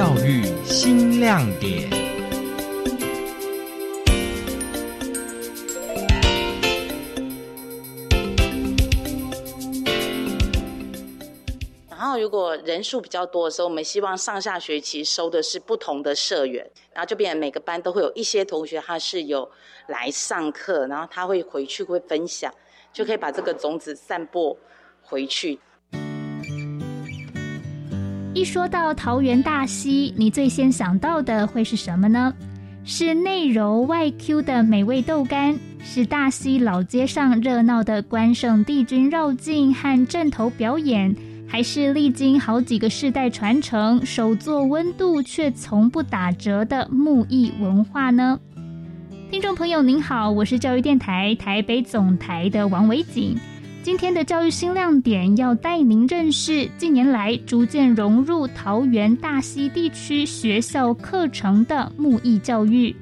教育新亮点。然后，如果人数比较多的时候，我们希望上下学期收的是不同的社员，然后就变成每个班都会有一些同学他是有来上课，然后他会回去会分享，就可以把这个种子散播回去。一说到桃园大溪，你最先想到的会是什么呢？是内柔外 Q 的美味豆干，是大溪老街上热闹的关圣帝君绕境和阵头表演，还是历经好几个世代传承、手作温度却从不打折的木艺文化呢？听众朋友您好，我是教育电台台北总台的王维景。今天的教育新亮点要带您认识近年来逐渐融入桃园大溪地区学校课程的木艺教育。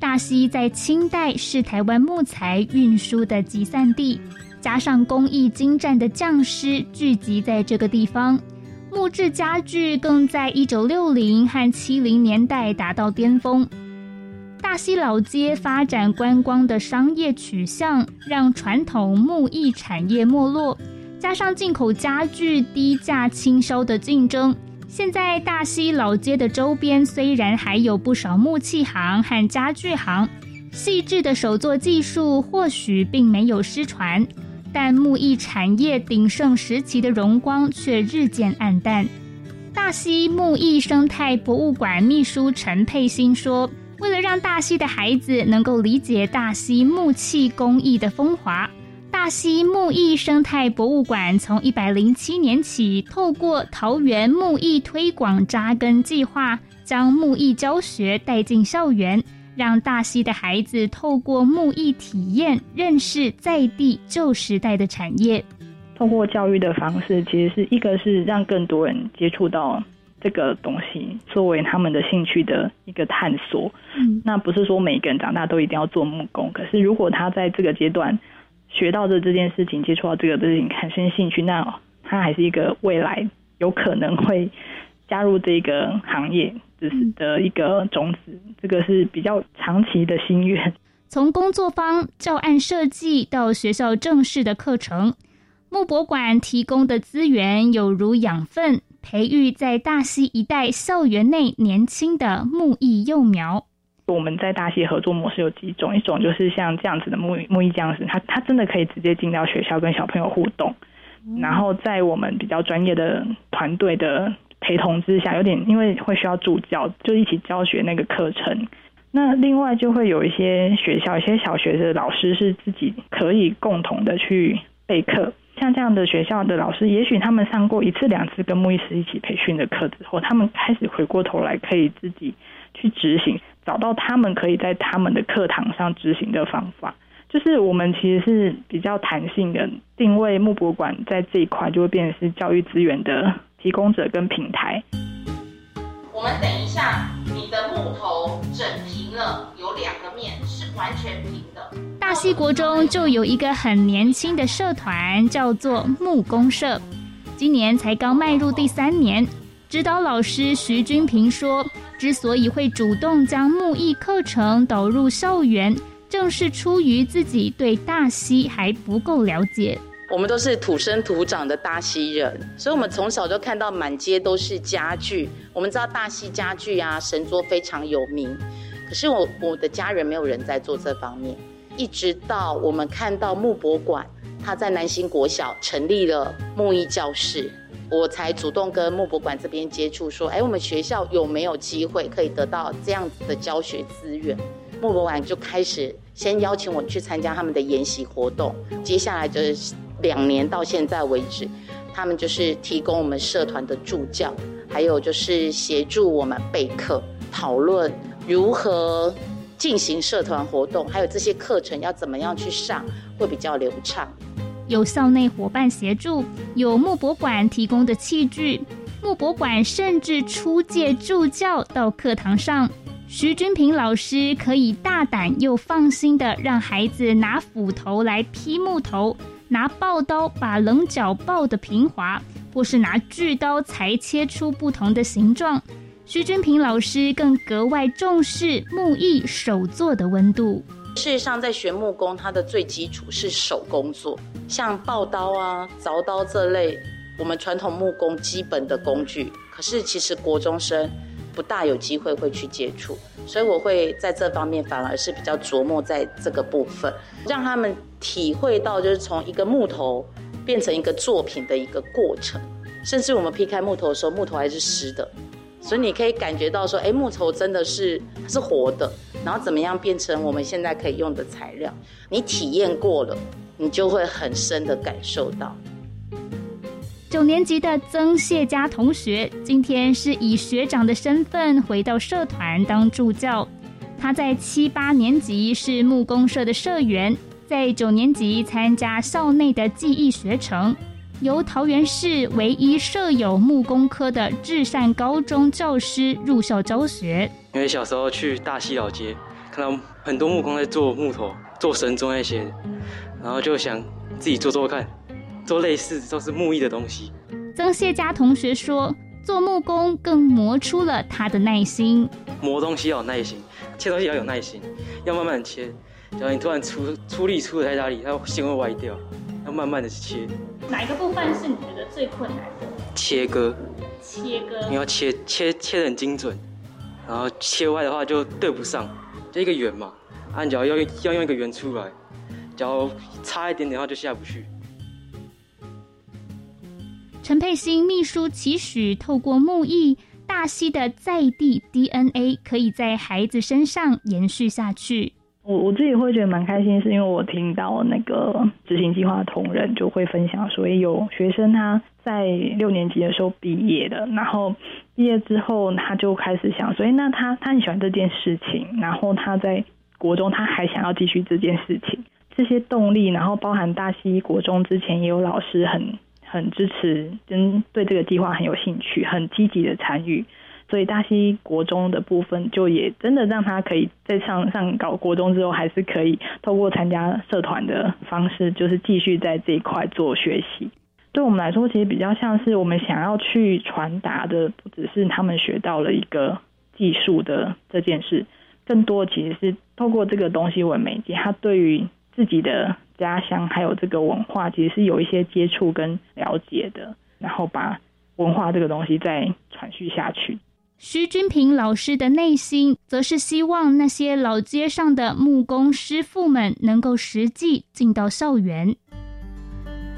大溪在清代是台湾木材运输的集散地，加上工艺精湛的匠师聚集在这个地方，木质家具更在一九六零和七零年代达到巅峰。大溪老街发展观光的商业取向，让传统木艺产业没落，加上进口家具低价倾销的竞争，现在大溪老街的周边虽然还有不少木器行和家具行，细致的手作技术或许并没有失传，但木艺产业鼎盛时期的荣光却日渐暗淡。大溪木艺生态博物馆秘书陈佩欣说。为了让大溪的孩子能够理解大溪木器工艺的风华，大溪木艺生态博物馆从一百零七年起，透过桃园木艺推广扎根计划，将木艺教学带进校园，让大溪的孩子透过木艺体验，认识在地旧时代的产业。透过教育的方式，其实是一个是让更多人接触到。这个东西作为他们的兴趣的一个探索，嗯，那不是说每个人长大都一定要做木工，可是如果他在这个阶段学到的这件事情，接触到这个事情产生兴趣，那他还是一个未来有可能会加入这个行业，只是的一个种子。这个是比较长期的心愿。从工作方、教案设计到学校正式的课程，木博馆提供的资源有如养分。培育在大溪一带校园内年轻的木艺幼苗。我们在大溪合作模式有几种，一种就是像这样子的木艺木艺匠师，他他真的可以直接进到学校跟小朋友互动，然后在我们比较专业的团队的陪同之下，有点因为会需要助教，就一起教学那个课程。那另外就会有一些学校，一些小学的老师是自己可以共同的去备课。像这样的学校的老师，也许他们上过一次两次跟木艺师一起培训的课之后，他们开始回过头来可以自己去执行，找到他们可以在他们的课堂上执行的方法。就是我们其实是比较弹性的定位木博馆，在这一块就会变成是教育资源的提供者跟平台。我们等一下，你的木头整平了，有两个面是完全平的。大溪国中就有一个很年轻的社团，叫做木工社，今年才刚迈入第三年。指导老师徐君平说，之所以会主动将木艺课程导入校园，正是出于自己对大溪还不够了解。我们都是土生土长的大溪人，所以我们从小就看到满街都是家具。我们知道大溪家具啊，神桌非常有名。可是我我的家人没有人在做这方面，一直到我们看到木博馆，他在南新国小成立了木艺教室，我才主动跟木博馆这边接触，说，哎，我们学校有没有机会可以得到这样子的教学资源？木博馆就开始先邀请我去参加他们的研习活动，接下来就是。两年到现在为止，他们就是提供我们社团的助教，还有就是协助我们备课、讨论如何进行社团活动，还有这些课程要怎么样去上会比较流畅。有校内伙伴协助，有木博馆提供的器具，木博馆甚至出借助教到课堂上。徐君平老师可以大胆又放心的让孩子拿斧头来劈木头。拿刨刀把棱角刨得平滑，或是拿锯刀裁切出不同的形状，徐君平老师更格外重视木艺手作的温度。事实上，在学木工，它的最基础是手工作，像刨刀啊、凿刀这类我们传统木工基本的工具。可是，其实国中生不大有机会会去接触，所以我会在这方面反而是比较琢磨在这个部分，让他们体会到就是从一个木头变成一个作品的一个过程。甚至我们劈开木头的时候，木头还是湿的。所以你可以感觉到说，哎，木头真的是是活的，然后怎么样变成我们现在可以用的材料？你体验过了，你就会很深的感受到。九年级的曾谢佳同学，今天是以学长的身份回到社团当助教。他在七八年级是木工社的社员，在九年级参加校内的技艺学程。由桃园市唯一设有木工科的至善高中教师入校教学。因为小时候去大溪老街，看到很多木工在做木头、做神钟那些，然后就想自己做做看，做类似都是木艺的东西。曾谢佳同学说，做木工更磨出了他的耐心。磨东西要有耐心，切东西要有耐心，要慢慢切。假如你突然出出力出的太大力，它线会歪掉。要慢慢的切，哪一个部分是你觉得最困难的？切割，切割，你要切切切的很精准，然后切歪的话就对不上，就一个圆嘛，按脚要要用一个圆出来，脚差一点点的话就下不去。陈佩欣秘书期许，透过木艺，大溪的在地 DNA 可以在孩子身上延续下去。我我自己会觉得蛮开心，是因为我听到那个执行计划同仁就会分享说，有学生他在六年级的时候毕业的，然后毕业之后他就开始想，所以那他他很喜欢这件事情，然后他在国中他还想要继续这件事情，这些动力，然后包含大溪国中之前也有老师很很支持，跟对这个计划很有兴趣，很积极的参与。所以大溪国中的部分，就也真的让他可以在上上搞国中之后，还是可以透过参加社团的方式，就是继续在这一块做学习。对我们来说，其实比较像是我们想要去传达的，不只是他们学到了一个技术的这件事，更多其实是透过这个东西为媒介，他对于自己的家乡还有这个文化，其实是有一些接触跟了解的，然后把文化这个东西再传续下去。徐君平老师的内心，则是希望那些老街上的木工师傅们能够实际进到校园。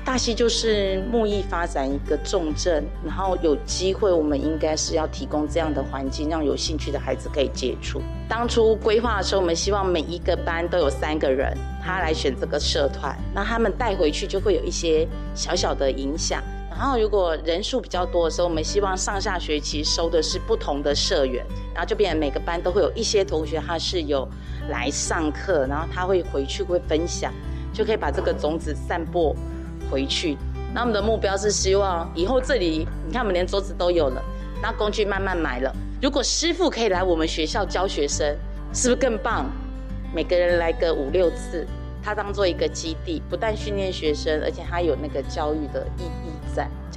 大溪就是木艺发展一个重镇，然后有机会，我们应该是要提供这样的环境，让有兴趣的孩子可以接触。当初规划的时候，我们希望每一个班都有三个人，他来选这个社团，那他们带回去就会有一些小小的影响。然后，如果人数比较多的时候，我们希望上下学期收的是不同的社员，然后就变成每个班都会有一些同学他是有来上课，然后他会回去会分享，就可以把这个种子散播回去。那我们的目标是希望以后这里，你看我们连桌子都有了，那工具慢慢买了。如果师傅可以来我们学校教学生，是不是更棒？每个人来个五六次。他当做一个基地，不但训练学生，而且他有那个教育的意义，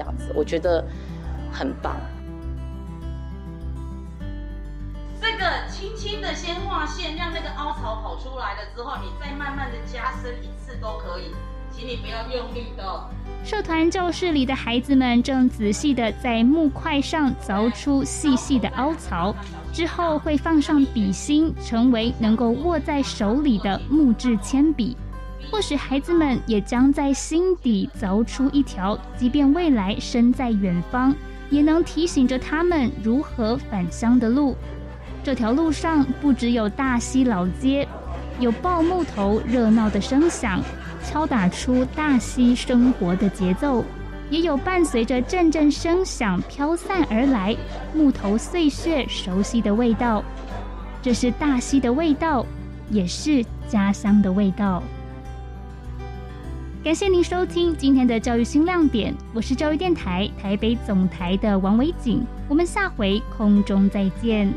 这样子我觉得很棒。这个轻轻的先画线，让那个凹槽跑出来了之后，你再慢慢的加深一次都可以，请你不要用力的。社团教室里的孩子们正仔细的在木块上凿出细细的凹槽。之后会放上笔芯，成为能够握在手里的木质铅笔。或许孩子们也将在心底凿出一条，即便未来身在远方，也能提醒着他们如何返乡的路。这条路上不只有大溪老街，有抱木头热闹的声响，敲打出大溪生活的节奏。也有伴随着阵阵声响飘散而来，木头碎屑熟悉的味道。这是大溪的味道，也是家乡的味道。感谢您收听今天的教育新亮点，我是教育电台台北总台的王维景，我们下回空中再见。